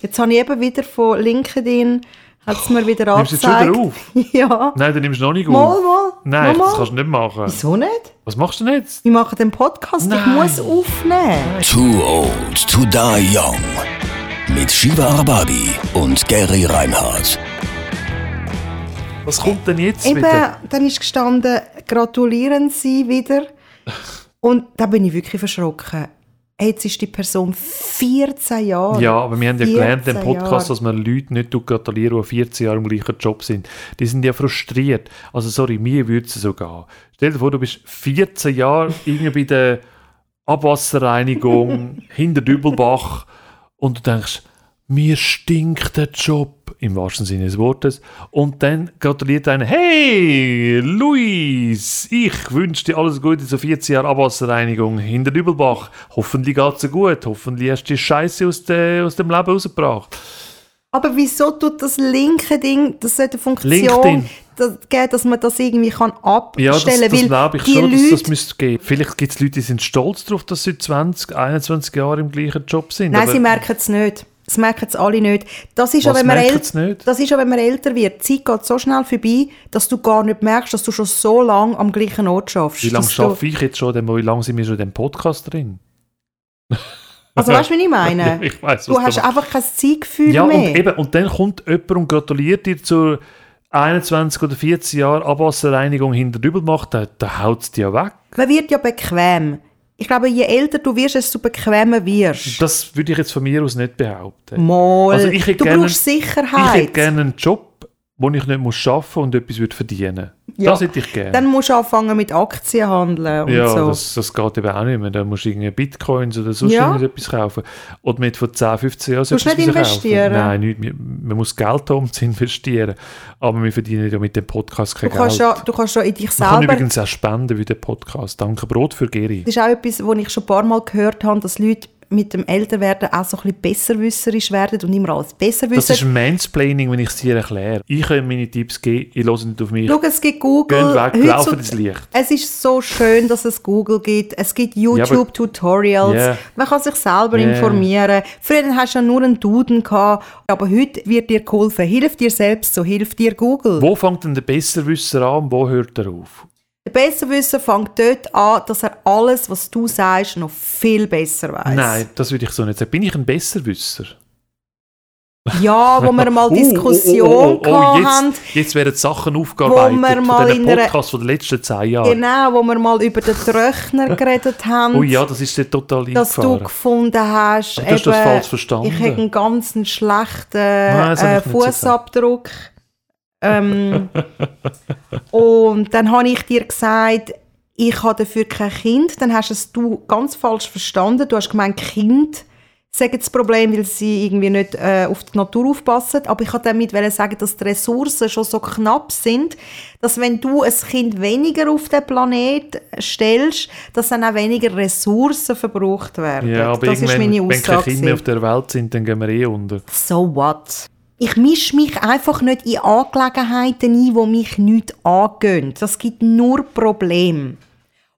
Jetzt habe ich eben wieder von LinkedIn, hat es mir wieder Nimmst du jetzt angezeigt. schon wieder auf? ja. Nein, dann nimmst du noch nicht Mal, auf. mal. Nein, mal, das mal. kannst du nicht machen. Wieso nicht? Was machst du denn jetzt? Ich mache den Podcast, ich Nein. muss aufnehmen. Too Old to Die Young. Mit Shiva Arbabi und Gary Reinhardt. Was kommt denn jetzt Eben, wieder? dann ist gestanden, gratulieren Sie wieder. Und da bin ich wirklich verschrocken. Jetzt ist die Person 14 Jahre. Ja, aber wir haben ja gelernt im 14 Podcast, Jahre. dass man Leute nicht gratulieren, die 14 Jahre im gleichen Job sind. Die sind ja frustriert. Also sorry, mir würde es so gehen. Stell dir vor, du bist 14 Jahre irgendwie bei der Abwasserreinigung hinter Dübelbach und du denkst, mir stinkt der Job, im wahrsten Sinne des Wortes. Und dann gratuliert einer, hey, Luis, ich wünsche dir alles Gute zu 14 Jahren Abwasserreinigung hinter Dübelbach. Hoffentlich geht es dir gut, hoffentlich hast du die Scheiße aus, de, aus dem Leben rausgebracht. Aber wieso tut das linke Ding, das sollte eine Funktion LinkedIn. das, geben, dass man das irgendwie kann Ja, das, abstellen das weil glaube ich die schon, dass Leute, das müsste gehen. Vielleicht gibt es Leute, die sind stolz darauf, dass sie 20, 21 Jahre im gleichen Job sind. Nein, sie merken es nicht. Das merken es alle nicht. Das ist, Was auch, wenn man nicht? das ist auch, wenn man älter wird. Die Zeit geht so schnell vorbei, dass du gar nicht merkst, dass du schon so lange am gleichen Ort schaffst. wie lange du- schaffe ich jetzt schon, denn wie lange sind wir schon in dem Podcast drin? Also weißt du, was ich meine? Ja, ich weiss, du du hast meinst. einfach kein Zeitgefühl Ja, mehr. und, eben, und dann kommt jemand und gratuliert dir zur 21 oder 14 Jahren Abwasserreinigung hinter Dübelmacht, da, da haut es dir weg. Man wird ja bequem. Ich glaube, je älter du wirst, desto bequemer wirst. Das würde ich jetzt von mir aus nicht behaupten. Mal. Also ich hätte du gerne- brauchst Ich Sicherheit. hätte gerne einen Job, wo ich nicht muss arbeiten und etwas würde verdienen Ja. Das hätte ich gerne. Dann musst du anfangen mit Aktien handeln und ja, so. das, das geht eben auch nicht mehr. Da musst du irgendwie Bitcoins oder sonst Ja. irgendetwas kaufen. Oder mit von 10, 15 Jahren Musst du etwas nicht investieren? Kaufen. Nein, nicht. Man muss Geld haben, um zu investieren. Aber wir verdienen ja mit dem Podcast du, kein kannst Geld. ja, du kannst ja in dich Man kann selber übrigens auch spenden wie der Podcast. Danke Brot für Geri. Das ist auch etwas, was ich schon ein paar Mal gehört habe, dass Leute mit dem Älterwerden auch so ein bisschen besserwisserisch werden und immer alles besser Das wissen. ist Mansplaining, wenn ich es dir erkläre. Ich kann meine Tipps geben, ich höre nicht auf mich. Schau, es gibt Google. Gehen weg, laufen ins Licht. Es ist so schön, dass es Google gibt. Es gibt YouTube-Tutorials. Ja. Man kann sich selber Ja. informieren. Früher hast du ja nur einen Duden gehabt, aber heute wird dir geholfen. Hilf dir selbst, so hilft dir Google. Wo fängt denn der Besserwisser an und wo hört er auf? Der Besserwisser fängt dort an, dass er alles, was du sagst, noch viel besser weiß. Nein, das würde ich so nicht sagen. Bin ich ein Besserwisser? Ja, wo wir mal Oh, Diskussion oh, oh, oh, oh, hatten. jetzt, jetzt werden Sachen aufgearbeitet Wo wir von mal einer- Podcasts von den letzten zehn Jahren. Genau, wo wir mal über den Tröchner geredet haben. Oh ja, das ist dir total dass du gefunden hast, Aber du hast das falsch verstanden. ich habe einen ganz schlechten äh, Fußabdruck. Ähm, und dann habe ich dir gesagt, ich habe dafür kein Kind. Dann hast es du ganz falsch verstanden. Du hast gemeint, Kind sagen das Problem, weil sie irgendwie nicht äh, auf die Natur aufpassen. Aber ich wollte damit sagen, dass die Ressourcen schon so knapp sind, dass wenn du ein Kind weniger auf den Planet stellst, dass dann auch weniger Ressourcen verbraucht werden. Ja, aber das ist meine wenn keine Aussage. Kinder mehr auf der Welt sind, dann gehen wir eh unter. So what? Ich mische mich einfach nicht in Angelegenheiten ein, die mich nicht angehen. Das gibt nur Probleme.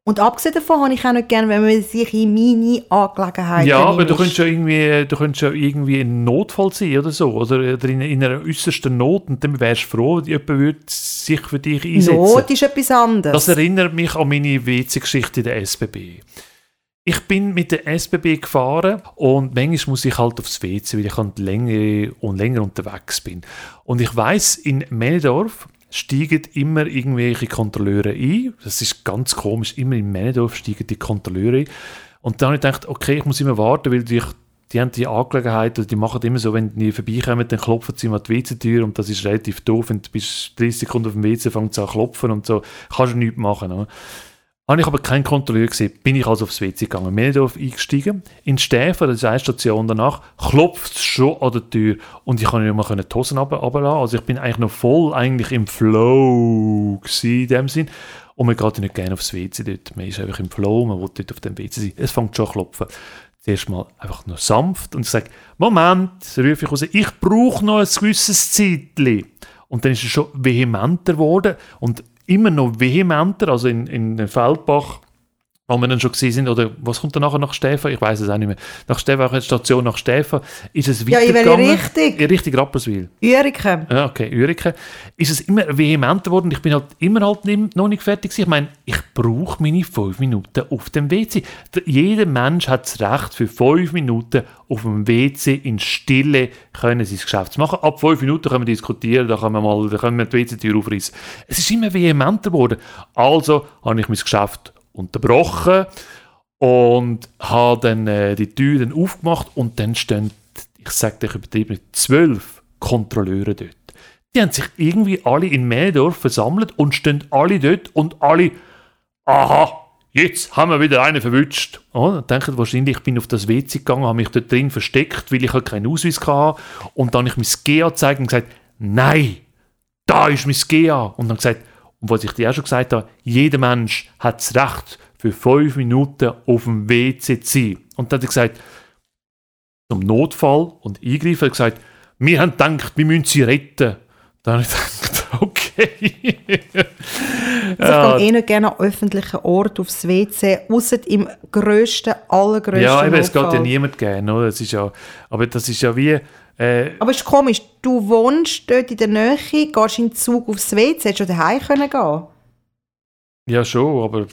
Und abgesehen davon habe ich auch nicht gerne, wenn man sich in meine Angelegenheiten Ja, aber du einmischt. könntest ja irgendwie, du könntest ja irgendwie in Notfall sein oder so. Oder, oder in, in einer äußersten Not. Und dann wärst du froh, jemand würde sich für dich einsetzen. Not ist etwas anderes. Das erinnert mich an meine WC-Geschichte in der SBB. Ich bin mit der SBB gefahren und manchmal muss ich halt aufs WC, weil ich halt länger und länger unterwegs bin. Und ich weiß in Männedorf steigen immer irgendwelche Kontrolleure ein. Das ist ganz komisch. Immer in Männedorf steigen die Kontrolleure ein. Und dann habe ich gedacht, okay, ich muss immer warten, weil die, die haben die Angelegenheit, oder die machen immer so, wenn die vorbeikommen, dann klopfen sie mal die WC-Tür und das ist relativ doof. Wenn du bist 30 Sekunden auf dem WC, fängt es an klopfen und so. Kannst du nichts machen. Oder? Habe ich aber keinen Kontrolleur gesehen, bin ich also aufs WC gegangen. Männedorf eingestiegen, in Stäfer, das ist eine Station danach, klopft es schon an der Tür und ich kann nicht mal die Hosen runter- runterlassen. Also ich bin eigentlich noch voll eigentlich im Flow gewesen, in dem Sinn. Und man geht nicht gerne aufs WC dort. Man ist einfach im Flow, man will dort auf dem WC sein. Es fängt schon an klopfen. Zuerst mal einfach nur sanft und ich sage, Moment, rufe ich raus, ich brauche noch ein gewisses Zeitchen. Und dann ist es schon vehementer geworden und immer noch vehementer, also in, in Feldbach wo wir dann schon gesehen sind, oder was kommt dann nachher nach Stefan? Ich weiß es auch nicht mehr. Nach Stefan, Station nach Stefan, ist es Ja, in welche weitergegangen. Richtung? In Richtung Rapperswil. Ürike. Ja, okay, Ürike. Ist es immer vehementer geworden ich bin halt immer halt nicht, noch nicht fertig gewesen. Ich meine, ich brauche meine fünf Minuten auf dem WC. Der- Jeder Mensch hat das Recht, für fünf Minuten auf dem WC in Stille können sein Geschäft zu machen. Ab fünf Minuten können wir diskutieren, da können wir mal, da können wir die WC-Tür aufreißen. Es ist immer vehementer geworden. Also habe ich mein Geschäft unterbrochen und habe dann äh, die Tür dann aufgemacht und dann stehen, ich sage dir übertrieben, zwölf Kontrolleure dort. Die haben sich irgendwie alle in Mähdorf versammelt und stehen alle dort und alle, aha, jetzt haben wir wieder einen verwünscht. Oh, denken wahrscheinlich, ich bin auf das WC gegangen, habe mich dort drin versteckt, weil ich halt keinen Ausweis hatte. Und dann habe ich mein GA gezeigt und gesagt, nein, da ist mein GA. Und dann gesagt, und was ich dir auch schon gesagt habe, jeder Mensch hat das Recht, für fünf Minuten auf dem WC zu sein. Und dann hat er gesagt, zum Notfall und Eingreifen, hat gesagt, wir haben gedacht, wir müssen sie retten. Dann habe ich gedacht, okay. Also ich gehe eh nicht gerne an öffentlichen Ort aufs WC, außer im grössten, allergrössten ja, eben, es geht ja niemand gerne, oder? Das ist ja, aber das ist ja wie, äh, Aber es ist komisch, du wohnst dort in der Nähe, gehst in den Zug aufs WC, hättest du daheim können gehen ja schon, aber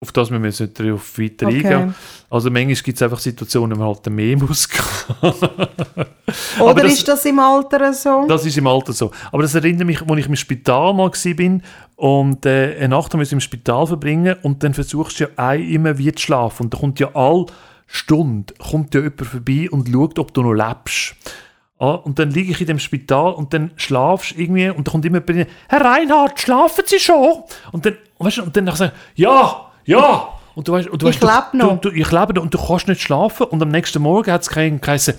auf das müssen wir jetzt nicht drauf weiter Okay. eingehen. Also manchmal gibt es einfach Situationen, wo man halt mehr muss Oder das- ist das im Alter so? Das ist im Alter so. Aber das erinnert mich, als ich im Spital mal war und äh, eine Nacht im Spital verbringen und dann versuchst du ja auch immer wie zu schlafen. Und da kommt ja alle Stunde kommt ja jemand vorbei und schaut, ob du noch lebst. Ah, und dann liege ich in dem Spital und dann schlafst du irgendwie und da kommt immer jemand rein, Herr Reinhardt, schlafen Sie schon? Und dann, weißt du, und dann sage ich, ja, ja. Und du weißt, und du Ich lebe noch. Du, du, ich lebe noch und du kannst nicht schlafen. Und am nächsten Morgen hat es geheißen,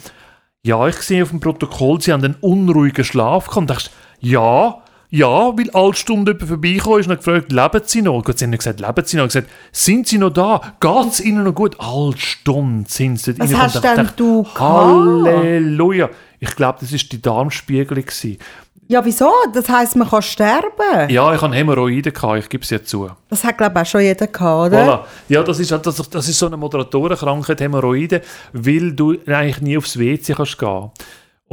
ja, ich sehe auf dem Protokoll, Sie haben einen unruhigen Schlaf gehabt. Und dachte, ja, ja, weil alle Stunden jemand vorbeigekommen ist und hat gefragt, leben Sie noch? Gut, sie haben nicht gesagt, leben Sie noch? Sie haben gesagt, sind Sie noch da? Geht es Ihnen noch gut? Alle Stunden sind Sie Was hast denn dachte, du? Halleluja. Ich glaube, das war die Darmspiegelung. gewesen. Ja, wieso? Das heisst, man kann sterben. Ja, ich hatte Hämorrhoiden, gehabt, ich gebe es ja zu. Das hat, glaube ich, auch schon jeder gehabt, oder? Voilà. Ja, das ist, halt- das, das ist so eine Moderatorenkrankheit, Hämorrhoiden, weil du eigentlich nie aufs WC kannst gehen.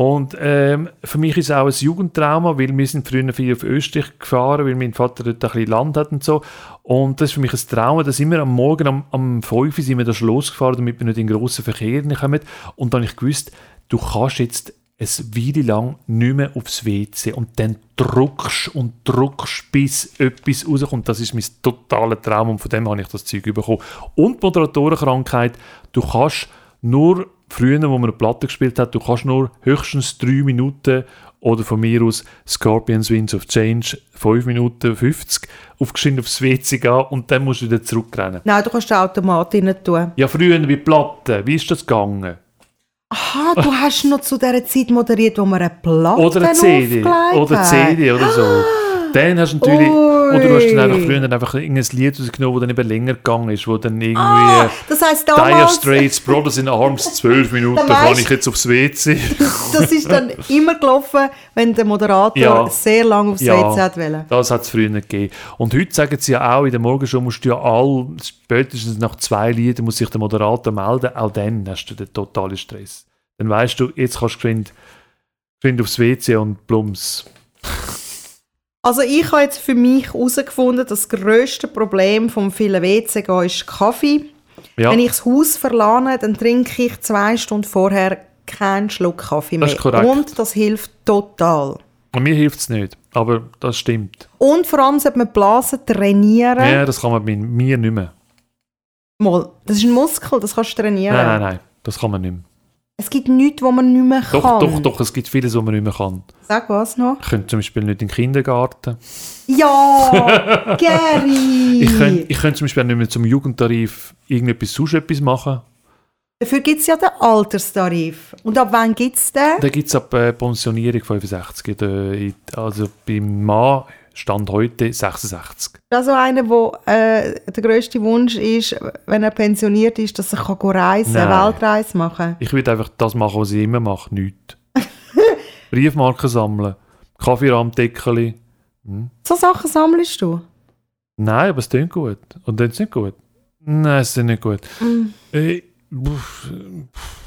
Und ähm, für mich ist es auch ein Jugendtrauma, weil wir sind früher viel auf Österreich gefahren, weil mein Vater dort ein bisschen Land hat und so. Und das ist für mich ein Trauma, dass immer am Morgen um, um 5 Uhr sind wir da schon losgefahren, damit wir nicht in grossen Verkehr kommen. Und dann habe ich gewusst, du kannst jetzt eine Weile lang nicht mehr aufs WC und dann druckst und druckst, bis etwas rauskommt. Das ist mein totaler Traum und von dem habe ich das Zeug bekommen. Und Moderatorenkrankheit, du kannst nur, früher, wo man eine Platte gespielt hat, du kannst nur höchstens drei Minuten oder von mir aus Scorpions Winds of Change 5 Minuten 50 aufgeschrieben aufs WC gehen und dann musst du wieder zurückrennen. Nein, du kannst den Automat rein tun. Ja, früher wie Platte, wie ist das gegangen? Aha, du hast noch zu dieser Zeit moderiert, wo wir eine Platte Oder eine CD. aufgelegt Oder eine. CD oder so. Dann hast du natürlich, Ui. oder du hast dann einfach früher dann einfach irgendein Lied rausgenommen, das dann eben länger gegangen ist, wo dann irgendwie Ah, das heisst Dire damals, Straits, Brothers in Arms, 12 Minuten, kann ich jetzt aufs WC. das ist dann immer gelaufen, wenn der Moderator Ja. sehr lange aufs Ja. WC hat wollen. Das hat es früher nicht gegeben. Und heute sagen sie ja auch, in der Morgenshow musst du ja all, spätestens nach zwei Liedern muss sich der Moderator melden, auch dann hast du den totalen Stress. Dann weißt du, jetzt kannst du geschwind, geschwind aufs WC und plums. Also ich habe jetzt für mich herausgefunden, das grösste Problem vom vielen WC gehen ist Kaffee. Ja, Wenn ich das Haus verlane, dann trinke ich zwei Stunden vorher keinen Schluck Kaffee mehr. Das ist korrekt. Und das hilft total. und mir hilft es nicht, aber das stimmt. Und vor allem sollte man Blasen trainieren. Ja, das kann man bei mir nicht mehr. Mal, das ist ein Muskel, das kannst du trainieren. Nein, nein, nein, das kann man nicht mehr. Es gibt nichts, was man nicht mehr Doch, kann. doch, doch, es gibt vieles, was man nicht mehr kann. Sag was noch? Ich könnte zum Beispiel nicht in den Kindergarten. Ja, Gary! Ich könnte, ich könnte zum Beispiel nicht mehr zum Jugendtarif irgendetwas sonst etwas machen. Dafür gibt es ja den Alterstarif. Und ab wann gibt es den? Da gibt es ab äh, Pensionierung 65. in der- in- Also beim Mann stand heute 66. Das ist so einer, wo äh, der grösste Wunsch ist, wenn er pensioniert ist, dass er kann reisen kann, Nein. Weltreise machen. Ich würde einfach das machen, was ich immer mache, nichts. Briefmarken sammeln, Kaffeerahmdeckel. So Sachen sammelst du? Nein, aber es klingt gut. Und dann ist es nicht gut. Nein, es ist nicht gut. Mm. Äh, pff, pff,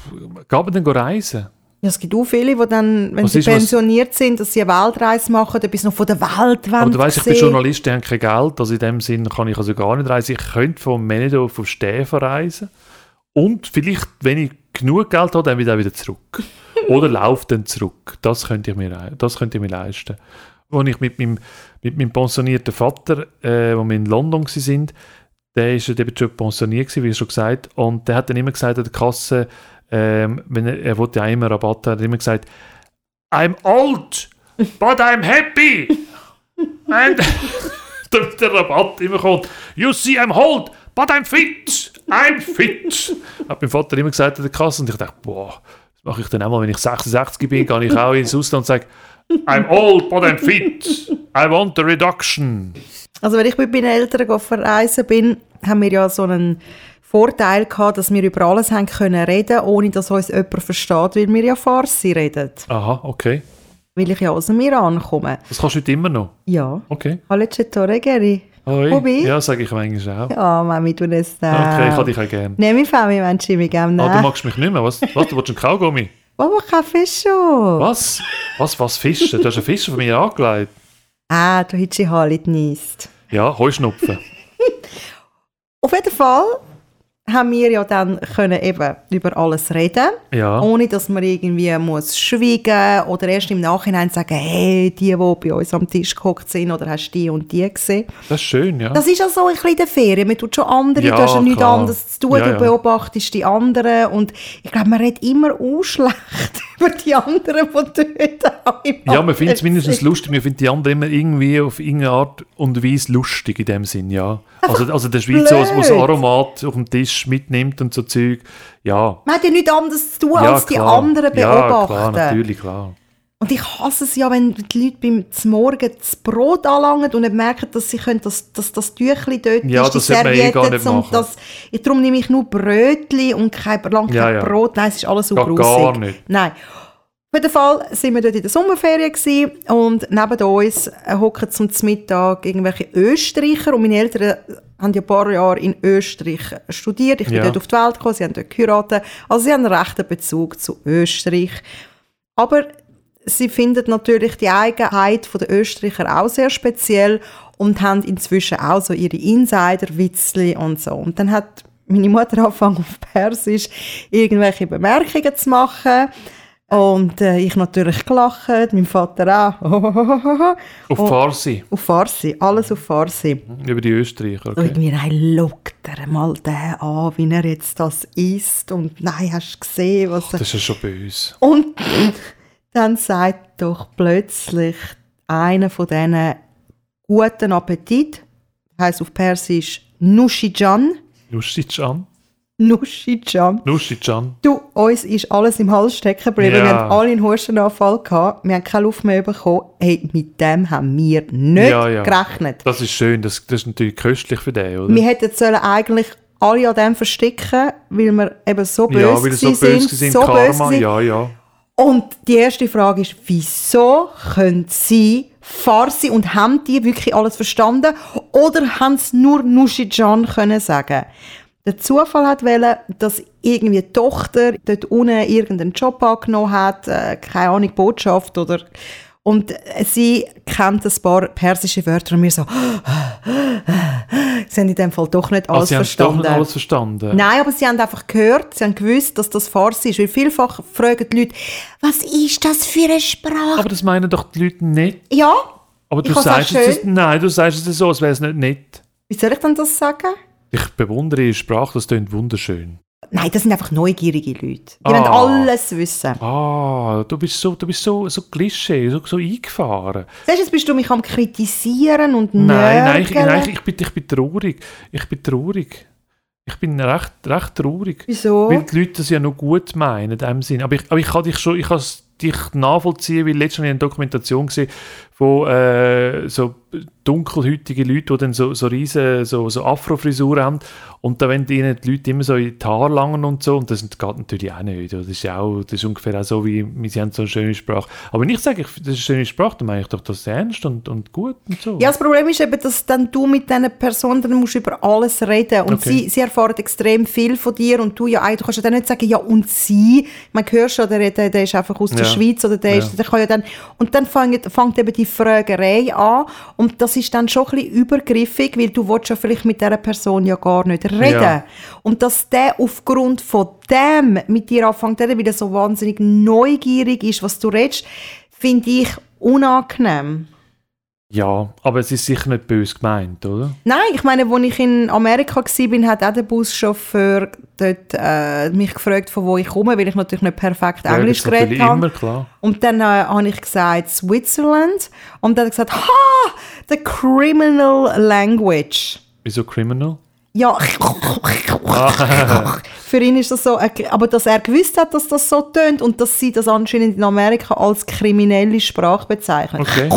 Geht man dann reisen? Ja, es gibt auch viele, die dann, wenn Was sie ist, was- pensioniert sind, dass sie eine Weltreise machen, etwas noch von der Welt Aber du weißt, ich bin. Journalist, die haben kein Geld. Also in dem Sinn kann ich also gar nicht reisen. Ich könnte vom Menedo auf Stäfa reisen. Und vielleicht, wenn ich genug Geld habe, dann wieder wieder zurück. Oder laufe dann zurück. Das könnte ich mir, das könnte ich mir leisten. Als ich mit meinem, mit meinem pensionierten Vater, äh, wo wir in London waren, der ist ja eben schon pensioniert gewesen, wie schon gesagt, und der hat dann immer gesagt an der Kasse, ähm, wenn er, er wollte ja immer Rabatt, hat er immer gesagt, I'm old, but I'm happy. And damit der Rabatt immer kommt, you see, I'm old, but I'm fit. I'm fit. Hat mein Vater immer gesagt an der Kasse und ich dachte, boah, das mache ich dann auch mal, wenn ich 66 bin, gehe ich auch ins Ausland und sage, I'm old, but I'm fit. I want a reduction. Also wenn ich mit meinen Eltern go verreisen bin, haben wir ja so einen Vorteil gehabt, dass wir über alles haben können reden, ohne dass uns jemand versteht, weil wir ja Farsi reden. Aha, okay. Weil ich ja aus dem Iran komme. Das kannst du heute immer noch. Ja. Okay. Hallo Cetore, Geri. Hoi. Hobby? Ja, sage ich manchmal auch. Ja, Mami, du das Okay, ich habe dich auch gerne. Nimm mich Fami, wenn du mich gerne Ah, du magst mich nicht mehr. Was? Was? Du willst einen Kaugummi? Mama, Kaffee schon. Was? Was? Was? Fischen? Du hast einen Fischer von mir angelegt. Ah, du hättest die Haare genießt. Ja, Heuschnupfen. Auf jeden Fall haben wir ja dann können eben über alles reden, Ja. ohne dass man irgendwie muss schweigen oder erst im Nachhinein sagen, hey, die, die bei uns am Tisch gehockt sind, oder hast du die und die gesehen. Das ist schön, ja. Das ist ja so ein bisschen der Ferien. Man tut schon andere, Ja, du hast ja nichts anderes zu tun, Ja, du beobachtest die anderen und ich glaube, man redet immer auch schlecht über die anderen, die dort Ja, man findet es mindestens lustig. Man findet die anderen immer irgendwie auf irgendeine Art und Weise lustig in dem Sinn, ja. Also, also der Schweizer, der das blöd. Aromat auf dem Tisch mitnimmt und so Zeug. Ja. Man hat ja nichts anderes zu tun, ja, als die klar. anderen Ja, beobachten. klar, natürlich, klar. Und ich hasse es ja, wenn die Leute beim zum Morgen das Brot anlangen und nicht merken, dass sie können, dass, dass das Tüchli dort Ja, ist, die eh gar nicht und das, ich, darum nehme ich nur Brötli und kein, lang kein Ja, ja. Brot. Nein, es ist alles so grusig. gar nicht. Nein. Auf jeden Fall sind wir dort in der Sommerferien gewesen und neben uns hocken zum Mittag irgendwelche Österreicher und meine Eltern haben ja ein paar Jahre in Österreich studiert. Ich bin Ja. dort auf die Welt gekommen, sie haben dort geheiratet. Also sie haben einen rechten Bezug zu Österreich. Aber sie finden natürlich die Eigenheit der Österreicher auch sehr speziell und haben inzwischen auch so ihre Insider-Witzli und so. Und dann hat meine Mutter angefangen auf Persisch irgendwelche Bemerkungen zu machen. Und äh, ich natürlich gelacht, mein Vater auch. Auf. Farsi, auf Farsi, alles auf Farsi. über die Österreicher. Und Okay. mir, nein, schaut er mal den an, wie er jetzt das isst. Und nein, hast du gesehen, was er... Das ist ja schon böse. Und dann sagt doch plötzlich einer von diesen guten Appetit, heißt auf Persisch Nushijan. Nushican. Nushijan. Nushican. Du, uns ist alles im Hals stecken geblieben. Ja. Wir haben alle einen Hustenanfall gehabt. Wir haben keine Luft mehr bekommen. Hey, mit dem haben wir nicht Ja, ja. gerechnet. Das ist schön. Das, das ist natürlich köstlich für den, oder? Wir hätten sollen eigentlich alle an dem verstecken, weil wir eben so böse ja, weil so böse sind. so böse Karma, sind. ja, ja. Und die erste Frage ist, wieso können sie Farsi und haben die wirklich alles verstanden oder haben sie nur Nushijan können sagen? Der Zufall hat wollen, dass irgendwie die Tochter dort unten irgendeinen Job angenommen hat, äh, keine Ahnung, Botschaft oder und sie kennt ein paar persische Wörter und wir so, sie haben in dem Fall doch nicht Also, alles doch verstanden. nicht alles verstanden. Nein, aber sie haben einfach gehört, sie haben gewusst, dass das Farsi ist. Weil vielfach fragen die Leute, was ist das für eine Sprache? Aber das meinen doch die Leute nicht. ja, Aber du sagst es, nein, du sagst es so, als wäre es nicht nett. wie soll ich denn das sagen? Ich bewundere ihre Sprache, das klingt wunderschön. Nein, das sind einfach neugierige Leute. Die Ah. wollen alles wissen. Ah, du bist so, du bist so, so Klischee, so, so eingefahren. Siehst du, jetzt bist du mich am kritisieren und Nein, nein, ich, nein ich, bin, ich bin traurig. Ich bin traurig. Ich bin recht, recht traurig. Wieso? Weil die Leute das ja noch gut meinen, in dem Sinn. Aber ich, aber ich kann dich schon, ich kann dich nachvollziehen, weil letztens habe ich eine Dokumentation gesehen von äh, so dunkelhäutige Leute, die dann so, so riesen so, so Afro-Frisuren haben und dann wenn ihnen die Leute immer so in die Haare langen und so und das geht natürlich auch nicht. Das ist, auch, das ist ungefähr auch so, wie wir haben so eine schöne Sprache. Aber ich sage, ich, das ist eine schöne Sprache, dann meine ich doch das ernst und, und gut und so. Ja, das Problem ist eben, dass dann du mit diesen Personen dann musst über alles reden und Okay. sie, sie erfahren extrem viel von dir und du ja eigentlich, du kannst ja dann nicht sagen, ja und sie, man hört schon, der, der, der ist einfach aus der Ja. Schweiz oder der ist, Ja. der kann ja dann, und dann fängt, fängt eben die Fragerei an und das ist dann schon ein bisschen übergriffig, weil du willst ja vielleicht mit dieser Person ja gar nicht reden. Ja. Und dass der aufgrund von dem mit dir anfängt zu reden, weil er so wahnsinnig neugierig ist, was du redest, finde ich unangenehm. Ja, aber es ist sicher nicht böse gemeint, oder? Nein, ich meine, als ich in Amerika war, hat auch der Buschauffeur dort, äh, mich gefragt, von wo ich komme, weil ich natürlich nicht perfekt Ja, Englisch geredet habe. immer klar. Und dann äh, habe ich gesagt, Switzerland. Und dann hat er gesagt, ha, the criminal language. Wieso Criminal? Ja, für ihn ist das so, aber dass er gewusst hat, dass das so tönt und dass sie das anscheinend in Amerika als kriminelle Sprache bezeichnen. Okay.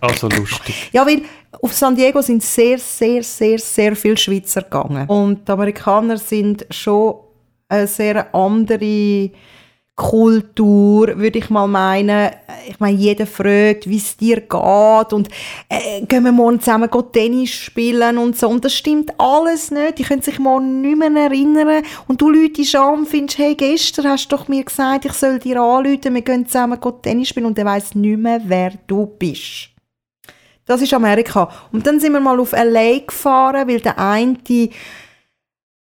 Also lustig. Ja, weil auf San Diego sind sehr, sehr, sehr, sehr viele Schweizer gegangen. Und die Amerikaner sind schon eine sehr andere Kultur, würde ich mal meinen. Ich meine, jeder fragt, wie es dir geht und äh, gehen wir morgen zusammen Tennis spielen und so. Und das stimmt alles nicht. Die können sich morgen nicht mehr erinnern. Und du Leute an und findest, hey, gestern hast du doch mir gesagt, ich soll dir anrufen, wir gehen zusammen Tennis spielen und der weiß nicht mehr, wer du bist. Das ist Amerika. Und dann sind wir mal auf LA gefahren, weil der eine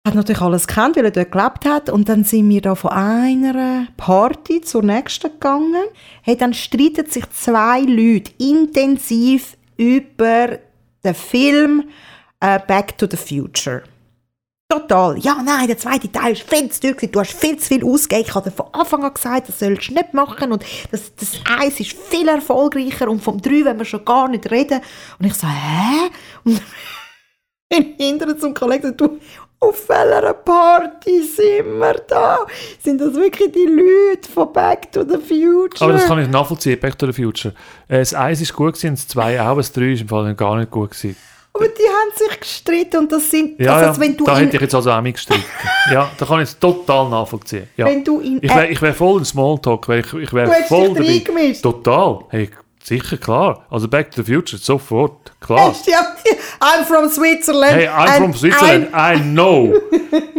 hat natürlich alles gekannt, weil er dort gelebt hat. Und dann sind wir da von einer Party zur nächsten gegangen. Hey, dann streiten sich zwei Leute intensiv über den Film äh, Back to the Future. Total. Ja, nein, der zweite Teil ist viel zu teuer. Du hast viel zu viel ausgegeben. Ich habe von Anfang an gesagt, das sollst du nicht machen. Und das, das Eis ist viel erfolgreicher. Und vom 3 wollen wir schon gar nicht reden. Und ich so, hä? Und hinterher zum Kollegen du, auf welcher Party sind wir da? Sind das wirklich die Leute von Back to the Future? Aber das kann ich nachvollziehen, Back to the Future. Äh, Das 1 ist gut gewesen, das 2 auch, das 3 ist im Fall gar nicht gut gewesen. Aber die haben sich gestritten und das sind, Ja, also, ja, wenn du da in, hätte ich jetzt also auch mitgestritten. ja, da kann ich es total nachvollziehen. Ja. wenn du in Ich wäre wär voll im Smalltalk, weil ich, ich wäre voll dich reingemischt. Total. Hey, sicher, klar. Also Back to the Future, sofort, klar. Ja, I'm from Switzerland. Hey, I'm from Switzerland. I know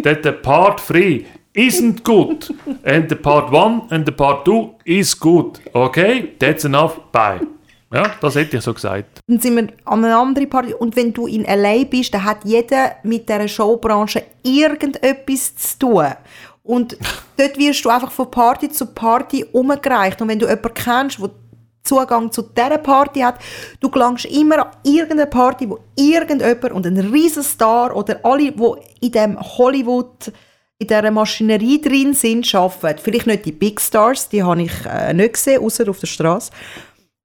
that the part three isn't good, and the part one and the part two is good. Okay, that's enough. Bye. Ja, das hätte ich so gesagt. Dann sind wir an einer anderen Party. Und wenn du in L.A. bist, dann hat jeder mit dieser Showbranche irgendetwas zu tun. Und dort wirst du einfach von Party zu Party umgereicht. Und wenn du jemanden kennst, der Zugang zu dieser Party hat, du gelangst immer an irgendeine Party, wo irgendjemand und ein Riesenstar oder alle, die in dem Hollywood in dieser Maschinerie drin sind, arbeiten. Vielleicht nicht die Big Stars, die habe ich äh, nicht gesehen, außer auf der Straße.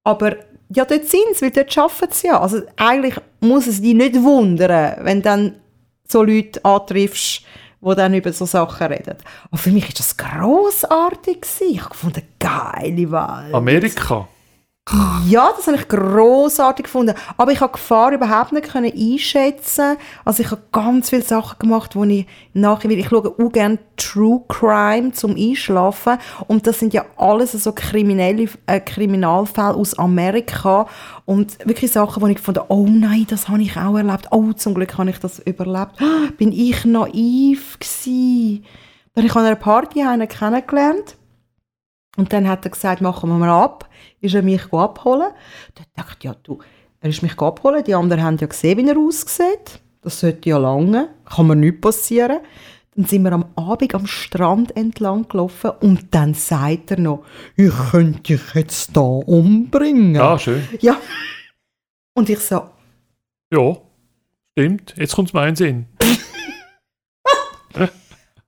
Aber ja, dort sind sie, weil dort arbeiten sie ja. Also eigentlich muss es dich nicht wundern, wenn dann so Leute antriffst, die dann über so Sachen reden. Aber für mich war das grossartig. Ich habe gefunden, geile Welt. Amerika. Ja, das habe ich grossartig gefunden. Aber ich habe Gefahr überhaupt nicht können einschätzen. Also ich habe ganz viele Sachen gemacht, wo ich nachher, ich schaue auch gerne True Crime zum Einschlafen. Und das sind ja alles so kriminelle äh, Kriminalfälle aus Amerika. Und wirklich Sachen, wo ich gefunden oh nein, das habe ich auch erlebt. Oh, zum Glück habe ich das überlebt. Ah, Bin ich naiv gewesen. Ich an einer Party einen kennengelernt. Und dann hat er gesagt, machen wir mal ab. Ist er mich abholen. Dann dachte ich, ja du, er ist mich abholen. Die anderen haben ja gesehen, wie er aussieht. Das sollte ja lange. Kann mir nichts passieren. Dann sind wir am Abend am Strand entlang gelaufen und dann sagt er noch, ich könnte dich jetzt da umbringen. Ja, schön. Ja. Und ich so, Ja, stimmt. Jetzt kommt es mir in den Sinn.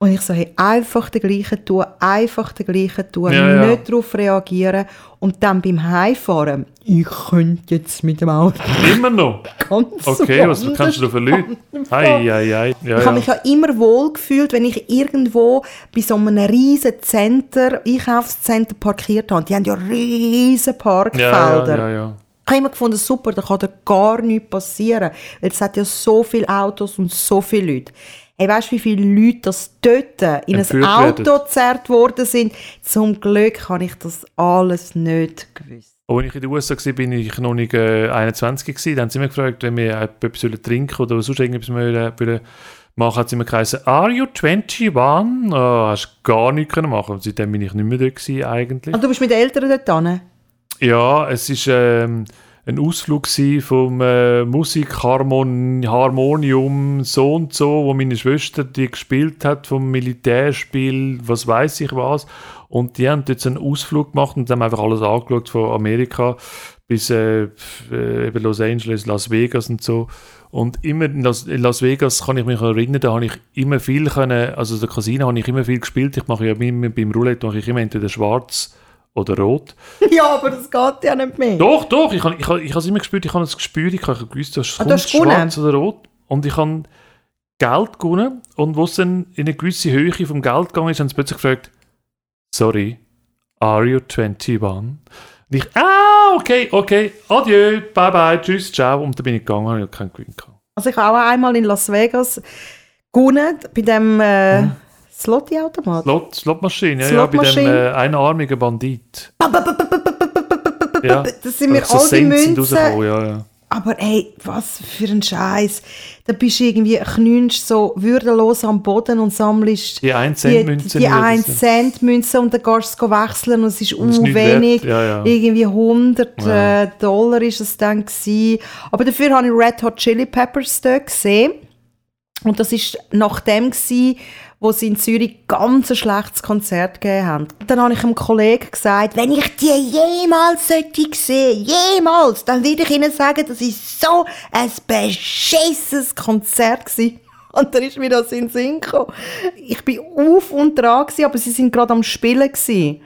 Und ich hey, einfach den gleichen tun, einfach den gleichen tun, Ja, ja. nicht darauf reagieren. Und dann beim Heimfahren, ich könnte jetzt mit dem Auto Immer noch. ganz Okay, was kannst du da für Leute? Hei, hei, hei. Ja, Ich habe mich ja. ja immer wohl gefühlt, wenn ich irgendwo bei so einem riesen Center, Einkaufscenter parkiert habe. Die haben ja riesen Ja, Parkfelder. ja, ja, ja. Ich habe immer gefunden, super, da kann dir gar nichts passieren. Weil es hat ja so viele Autos und so viele Leute. Hey, weißt du, wie viele Leute das dort in Entführt ein Auto werden. gezerrt worden sind? Zum Glück habe ich das alles nicht gewusst. Als ich in den USA war, bin ich noch nicht äh, 21 gewesen. Dann haben sie mich gefragt, wenn wir etwas trinken oder sonst irgendetwas wollen, wollen machen, hat sie mir gesagt, are you 21? Oh, hast gar nichts können machen. Und seitdem bin ich nicht mehr dort gewesen, eigentlich. Und du bist mit den Eltern dort hin? Ja, es ist ähm, ein Ausflug vom äh, Musikharmon Harmonium so und so, wo meine Schwester die gespielt hat vom Militärspiel, was weiß ich was. Und die haben jetzt einen Ausflug gemacht und haben einfach alles angeschaut von Amerika bis äh, äh, eben Los Angeles, Las Vegas und so. Und immer in Las, in Las Vegas kann ich mich erinnern, da habe ich immer viel können, also der Casino habe ich immer viel gespielt. Ich mache ja immer beim Roulette mache ich immer entweder schwarz oder rot. ja, aber das geht ja nicht mehr. Doch, doch, ich habe ich, hab- ich es immer gespürt, ich habe es gespürt, ich habe gewusst, dass es Ah, gewonnen? schwarz oder rot. Und ich habe Geld gewonnen und wo es dann in eine gewisse Höhe vom Geld gegangen ist, haben sie plötzlich gefragt, sorry, are you 21? Und ich, ah, okay, okay, adieu, bye bye, tschüss, ciao. Und dann bin ich gegangen, habe ich keinen Gewinn gehabt. Also ich habe auch einmal in Las Vegas gewonnen, bei dem äh, Slotty-Automat. Slot, Slotmaschine, ja, ja, bei dem äh, einarmigen Bandit. Ja, Das sind mir so all die Münzen. ja, ja. Aber ey, was für ein Scheiß. Da bist du irgendwie, knünst so würdelos am Boden und sammelst Die 1 die, Cent Münzen. die 1 Cent Münze und dann gehst du es wechseln und es ist Und es ist uh, nicht wenig. wert. Ja. Irgendwie 100 Ja. äh, Dollar ist es dann gewesen. Aber dafür habe ich Red Hot Chili Peppers dort gesehen. Und das ist nach dem gsi, wo sie in Zürich ganz ein schlechtes Konzert gegeben haben. Dann habe ich einem Kollegen gesagt, wenn ich die jemals sollte sehen, jemals, dann würde ich ihnen sagen, das ist so ein beschissenes Konzert gsi. Und dann ist mir das in den Sinn gekommen. Ich bin auf und dran gsi, aber sie sind gerade am Spielen gsi.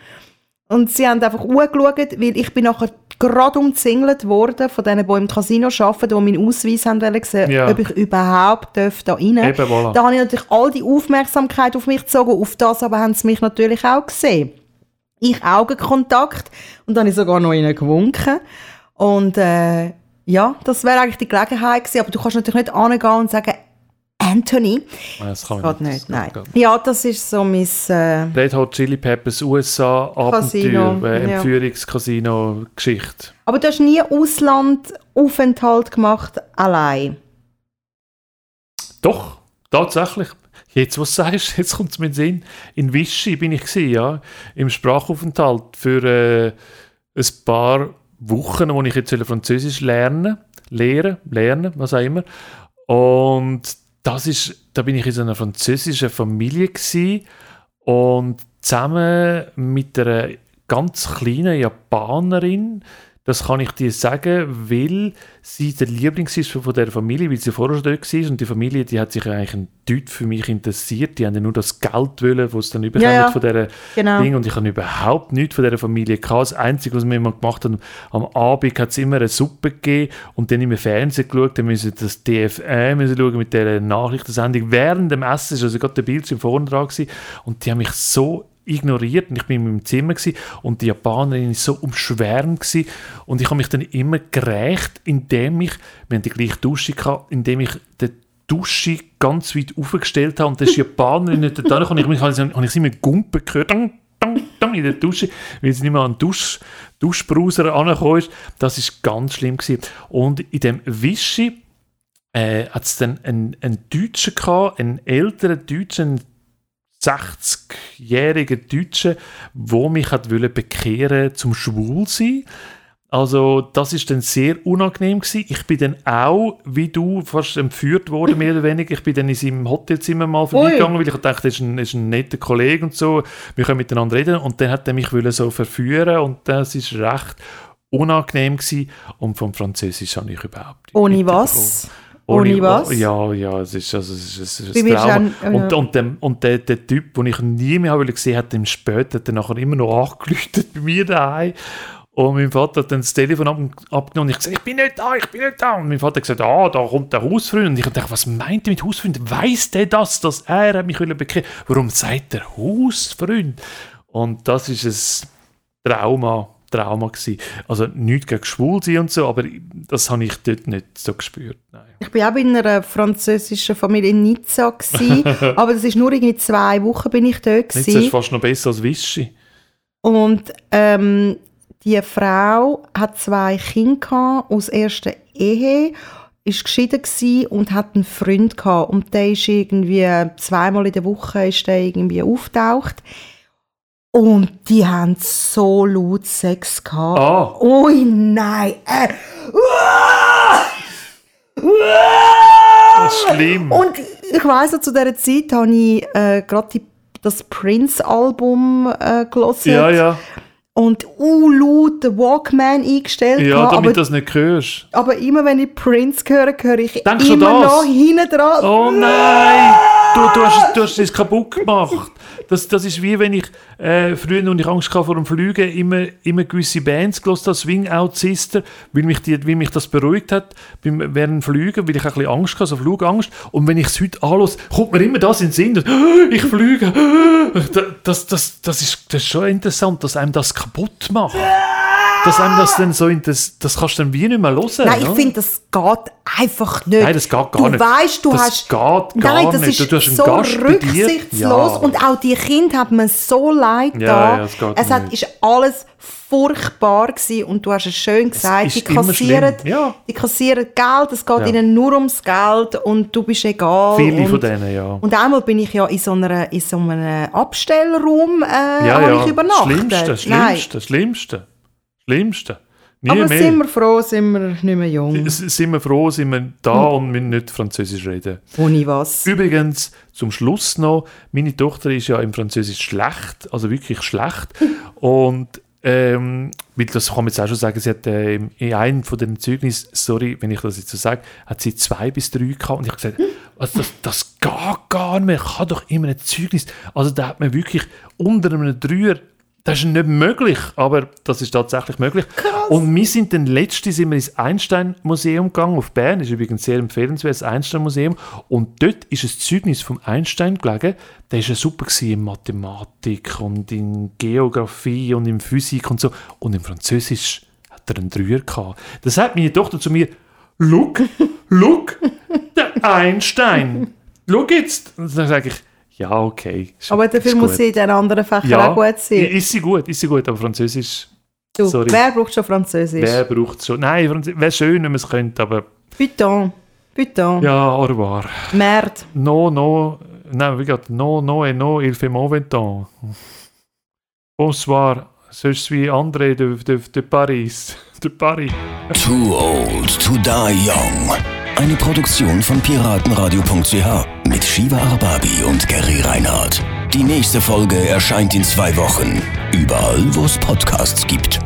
Und sie haben einfach angeschaut, weil ich bin nachher gerade umzingelt worden von denen, die im Casino arbeiten, die meinen Ausweis haben wollen sehen, Ja. ob ich überhaupt darf da rein Eben, voilà. Da habe ich natürlich all die Aufmerksamkeit auf mich gezogen. Auf das aber haben sie mich natürlich auch gesehen. Ich Augenkontakt und dann habe ich sogar noch ihnen gewunken. Und äh, ja, das wäre eigentlich die Gelegenheit gewesen. Aber du kannst natürlich nicht angehen und sagen, Anthony. Das kann ich nicht, Das nein. nicht. Ja, das ist so mein... Äh, Red Hot Chili Peppers USA Abenteuer, äh, ja. Entführungskasino Geschichte. Aber du hast nie Auslandaufenthalt gemacht, allein. Doch, tatsächlich. Jetzt, was du sagst, jetzt kommt es mir in den Sinn. In Vichy bin ich gewesen, ja, im Sprachaufenthalt für äh, ein paar Wochen, wo ich jetzt Französisch lernen, lehren, lernen, was auch immer. Und das ist, da bin ich in so einer französischen Familie gewesen und zusammen mit einer ganz kleinen Japanerin, das kann ich dir sagen, weil sie der Liebling ist von dieser Familie, weil sie vorher schon dort war. Und die Familie, die hat sich eigentlich ein Deut für mich interessiert. Die haben ja nur das Geld wollen, das sie dann bekommen ja. von dieser Genau. Ding. Und ich habe überhaupt nichts von dieser Familie gehabt. Das Einzige, was wir immer gemacht haben, am Abend hat es immer eine Suppe gegeben und dann im Fernsehen geschaut, dann müssen das müssen schauen mit dieser Nachrichtensendung. Während dem Essen ist also gerade der Bildschirm vorne dran gewesen. und die haben mich so ignoriert und ich bin in meinem Zimmer gewesen, und die Japanerin ist so umschwärmt gewesen, und ich habe mich dann immer gerecht, indem ich, wir die gleiche Dusche gehabt, indem ich den Dusche ganz weit aufgestellt habe und das Japanerin nicht da habe ich, mich- habe ich, sie mit Gumpen gehört, in der Dusche, weil sie nicht mehr an den Dusch, Duschbrauser angekommen ist. Das ist ganz schlimm gewesen. Und in dem Wischi äh, hat es dann einen, einen Deutschen gehabt, einen älteren Deutschen, 60-jährigen Deutschen, wo mich hat wollen bekehren zum Schwulsein. Also das ist dann sehr unangenehm gewesen. Ich bin dann auch, wie du, fast entführt worden, mehr oder weniger. Ich bin dann in seinem Hotelzimmer mal vorbeigegangen, weil ich dachte, das ist ein, das ist ein netter Kollege und so. Wir können miteinander reden. Und dann hat er mich so verführen und das ist recht unangenehm gewesen. Und vom Französisch habe ich überhaupt nicht Ohne was? Ohne was? Ja, ja, es ist, also, es ist, es ist ein Trauma. dann- und, ja. und, dem, und der, der Typ, den ich nie mehr habe gesehen hat, dem später hat er nachher immer noch angelötet bei mir daheim. Und mein Vater hat dann das Telefon ab, abgenommen und ich gesagt, ich bin nicht da, ich bin nicht da. Und mein Vater hat gesagt, ah, da kommt der Hausfreund. Und ich dachte, was meint er mit Hausfreund? Weiß der das, dass er mich bekehren Warum sagt der Hausfreund? Und das ist ein Trauma Trauma gewesen. Also nichts gegen schwul sein und so, aber das habe ich dort nicht so gespürt. Nein. Ich war auch bei einer französischen Familie in Nizza, gewesen, aber das ist nur irgendwie zwei Wochen bin ich dort. Nizza ist fast noch besser als Vichy. Und ähm, die Frau hat zwei Kinder aus erster Ehe, ist geschieden und hat einen Freund gehabt. Und der ist irgendwie zweimal in der Woche ist der irgendwie auftaucht. Und die haben so laut Sex gehabt. Ah. Ui, nein. Äh. Das ist schlimm. Und ich weiss noch, zu dieser Zeit habe ich äh, gerade das Prince-Album äh, gelesen. ja, ja. Und uh, laut den Walkman eingestellt. Ja, gehabt, damit aber, das nicht hörst. aber immer wenn ich Prince höre, höre ich Denkst du immer noch hinten dran. Oh nein! Du, du, hast, du hast es kaputt gemacht. Das, das ist wie wenn ich äh, früher, und ich Angst hatte vor dem Fliegen, immer, immer gewisse Bands gelesen habe, Swing Out Sister, weil mich, die, weil mich das beruhigt hat beim, während Fliegen, weil ich ein bisschen Angst hatte, so Flugangst. Und wenn ich es heute anhöre, kommt mir immer das in den Sinn, dass, ich fliege. Das, das, das, ist, das ist schon interessant, dass einem das kaputt macht. Dass einem das dann so in das, das kannst du dann wie nicht mehr hören. Nein, ich ne? finde, das geht einfach nicht. Nein, das geht gar du nicht. weißt, du Das hast. geht gar Nein, das nicht. ist Du hast so Gast rücksichtslos. Ja. Und auch die Kinder hat mir so leid Ja, da. ja, es geht es hat, ist alles furchtbar gewesen. Und du hast es schön gesagt, ist die kassieren. Ja. die kassieren Geld, es geht Ja. ihnen nur ums Geld und du bist egal. Viele und, von denen, ja. Und einmal bin ich ja in so, einer, in so einem Abstellraum äh, ja, ja. ich übernachtet. Schlimmste, Nein. schlimmste, schlimmste. Nie Aber mehr. sind wir froh, sind wir nicht mehr jung. S- sind wir froh, sind wir da und müssen nicht Französisch reden. Ohne was. Übrigens, zum Schluss noch, meine Tochter ist ja im Französisch schlecht, also wirklich schlecht. und ähm, weil das kann man jetzt auch schon sagen, sie hat äh, in einem von den Zeugnissen, sorry, wenn ich das jetzt so sage, hat sie zwei bis drei gehabt. Und ich habe gesagt, also das, das geht gar nicht mehr, kann doch immer ein Zeugnis. Also da hat man wirklich unter einem Dreier, das ist nicht möglich, aber das ist tatsächlich möglich. Und wir sind dann letztens sind wir ins Einstein-Museum gegangen, auf Bern, ist übrigens sehr empfehlenswert, das Einstein-Museum. Und dort ist ein Zeugnis vom Einstein gelegen, der war ja super in Mathematik und in Geografie und in Physik und so. Und im Französisch hat er einen Dreier gehabt. Das sagt meine Tochter zu mir, look, look, der Einstein. Schau jetzt. Und dann sage ich, ja, okay. ist- Aber dafür muss gut. sie in den anderen Fächern ja, auch gut sein. Ist sie gut, ist sie gut, aber Französisch, Du, sorry. wer braucht schon Französisch? wer braucht es schon? Nein, Französisch wäre schön, wenn man es könnte, aber Putain. Putain. ja, au revoir. Merde. No, no, nein, wie geht No, no et no, il fait mauvais temps. Bonsoir, je suis André de, de, de Paris. De Paris. Too Old to Die Young. Eine Produktion von piratenradio.ch mit Shiva Arbabi und Gary Reinhardt. Die nächste Folge erscheint in zwei Wochen. Überall, wo es Podcasts gibt.